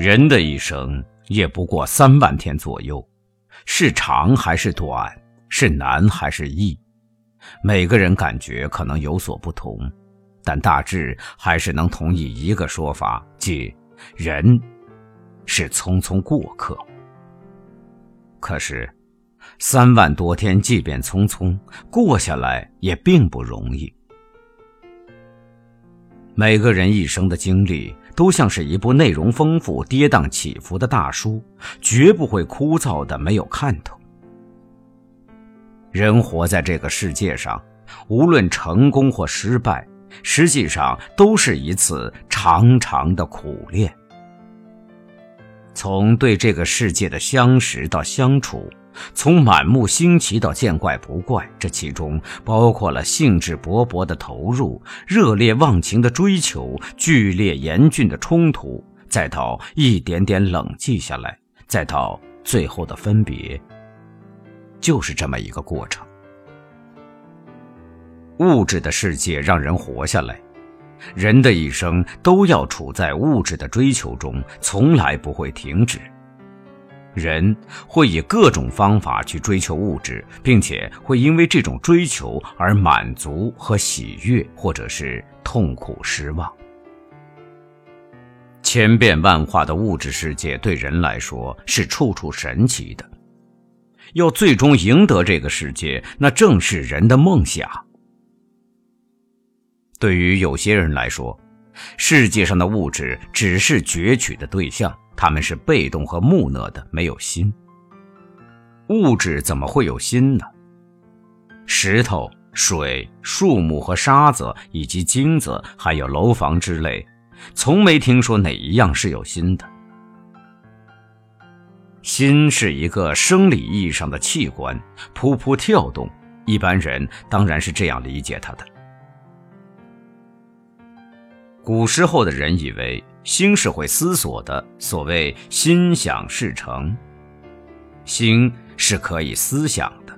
人的一生也不过三万天左右，是长还是短，是难还是易，每个人感觉可能有所不同，但大致还是能同意一个说法，即人是匆匆过客。可是，三万多天即便匆匆过下来，也并不容易。每个人一生的经历。都像是一部内容丰富、跌宕起伏的大书，绝不会枯燥的没有看头。人活在这个世界上，无论成功或失败，实际上都是一次长长的苦练。从对这个世界的相识到相处。从满目新奇到见怪不怪，这其中包括了兴致勃勃的投入、热烈忘情的追求、剧烈严峻的冲突，再到一点点冷静下来，再到最后的分别，就是这么一个过程。物质的世界让人活下来，人的一生都要处在物质的追求中，从来不会停止。人会以各种方法去追求物质，并且会因为这种追求而满足和喜悦，或者是痛苦失望。千变万化的物质世界对人来说是处处神奇的，要最终赢得这个世界，那正是人的梦想。对于有些人来说，世界上的物质只是攫取的对象。他们是被动和木讷的，没有心。物质怎么会有心呢？石头、水、树木和沙子，以及金子，还有楼房之类，从没听说哪一样是有心的。心是一个生理意义上的器官，噗噗跳动。一般人当然是这样理解它的。古时候的人以为。心是会思索的，所谓“心想事成”，心是可以思想的。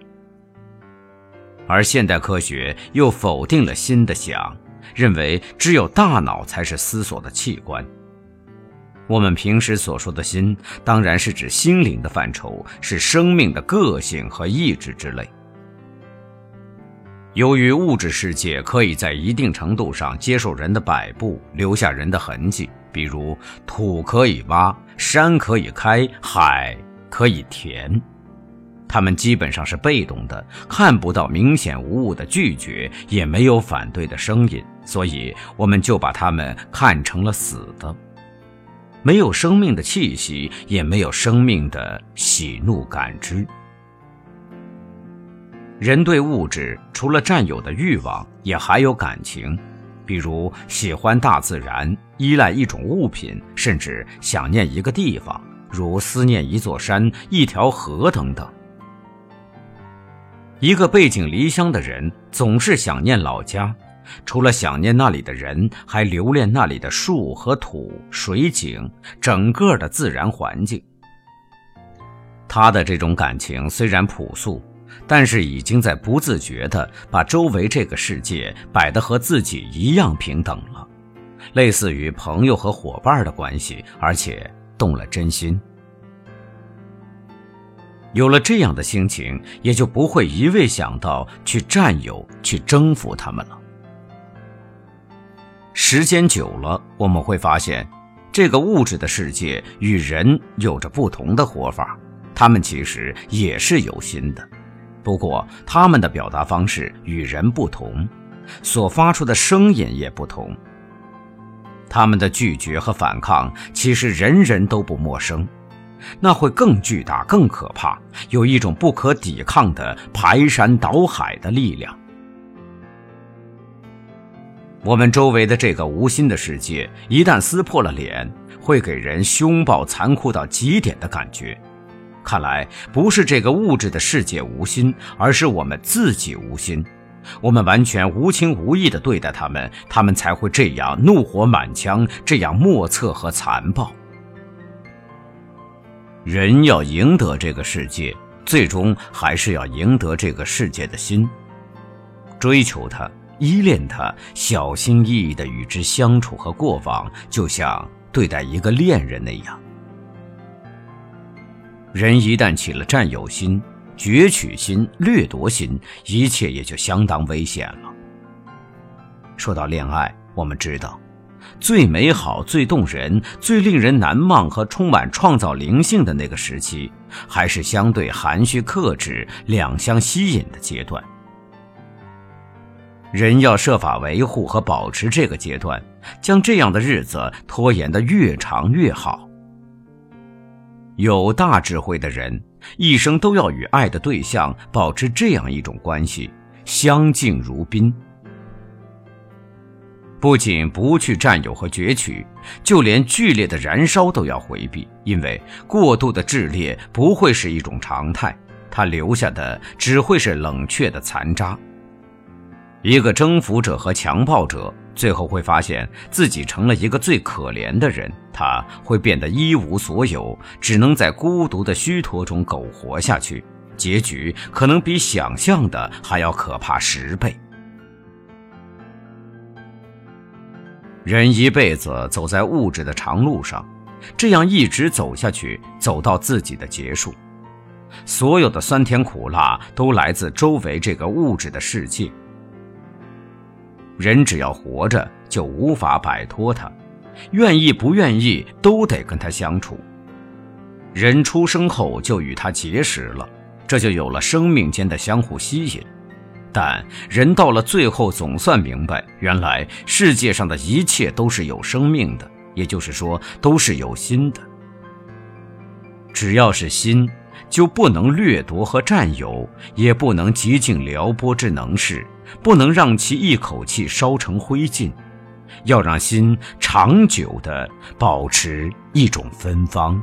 而现代科学又否定了心的想，认为只有大脑才是思索的器官。我们平时所说的心，当然是指心灵的范畴，是生命的个性和意志之类。由于物质世界可以在一定程度上接受人的摆布，留下人的痕迹。比如土可以挖，山可以开，海可以填，他们基本上是被动的，看不到明显无误的拒绝，也没有反对的声音，所以我们就把他们看成了死的，没有生命的气息，也没有生命的喜怒感知。人对物质除了占有的欲望，也还有感情。比如喜欢大自然，依赖一种物品，甚至想念一个地方，如思念一座山、一条河等等。一个背井离乡的人总是想念老家，除了想念那里的人，还留恋那里的树和土、水景，整个的自然环境。他的这种感情虽然朴素。但是已经在不自觉地把周围这个世界摆得和自己一样平等了，类似于朋友和伙伴的关系，而且动了真心。有了这样的心情，也就不会一味想到去占有、去征服他们了。时间久了，我们会发现，这个物质的世界与人有着不同的活法，他们其实也是有心的。不过，他们的表达方式与人不同，所发出的声音也不同。他们的拒绝和反抗，其实人人都不陌生，那会更巨大、更可怕，有一种不可抵抗的排山倒海的力量。我们周围的这个无心的世界，一旦撕破了脸，会给人凶暴、残酷到极点的感觉。看来不是这个物质的世界无心，而是我们自己无心。我们完全无情无义地对待他们，他们才会这样怒火满腔，这样莫测和残暴。人要赢得这个世界，最终还是要赢得这个世界的心。追求它，依恋它，小心翼翼地与之相处和过往，就像对待一个恋人那样。人一旦起了占有心、攫取心、掠夺心，一切也就相当危险了。说到恋爱，我们知道，最美好、最动人、最令人难忘和充满创造灵性的那个时期，还是相对含蓄克制、两相吸引的阶段。人要设法维护和保持这个阶段，将这样的日子拖延得越长越好。有大智慧的人，一生都要与爱的对象保持这样一种关系，相敬如宾。不仅不去占有和攫取，就连剧烈的燃烧都要回避，因为过度的炽烈不会是一种常态，它留下的只会是冷却的残渣。一个征服者和强暴者，最后会发现自己成了一个最可怜的人。他会变得一无所有，只能在孤独的虚脱中苟活下去。结局可能比想象的还要可怕十倍。人一辈子走在物质的长路上，这样一直走下去，走到自己的结束，所有的酸甜苦辣都来自周围这个物质的世界。人只要活着，就无法摆脱它，愿意不愿意都得跟他相处。人出生后就与他结识了，这就有了生命间的相互吸引。但人到了最后，总算明白，原来世界上的一切都是有生命的，也就是说，都是有心的。只要是心。就不能掠夺和占有，也不能极尽撩拨之能事，不能让其一口气烧成灰烬，要让心长久的保持一种芬芳。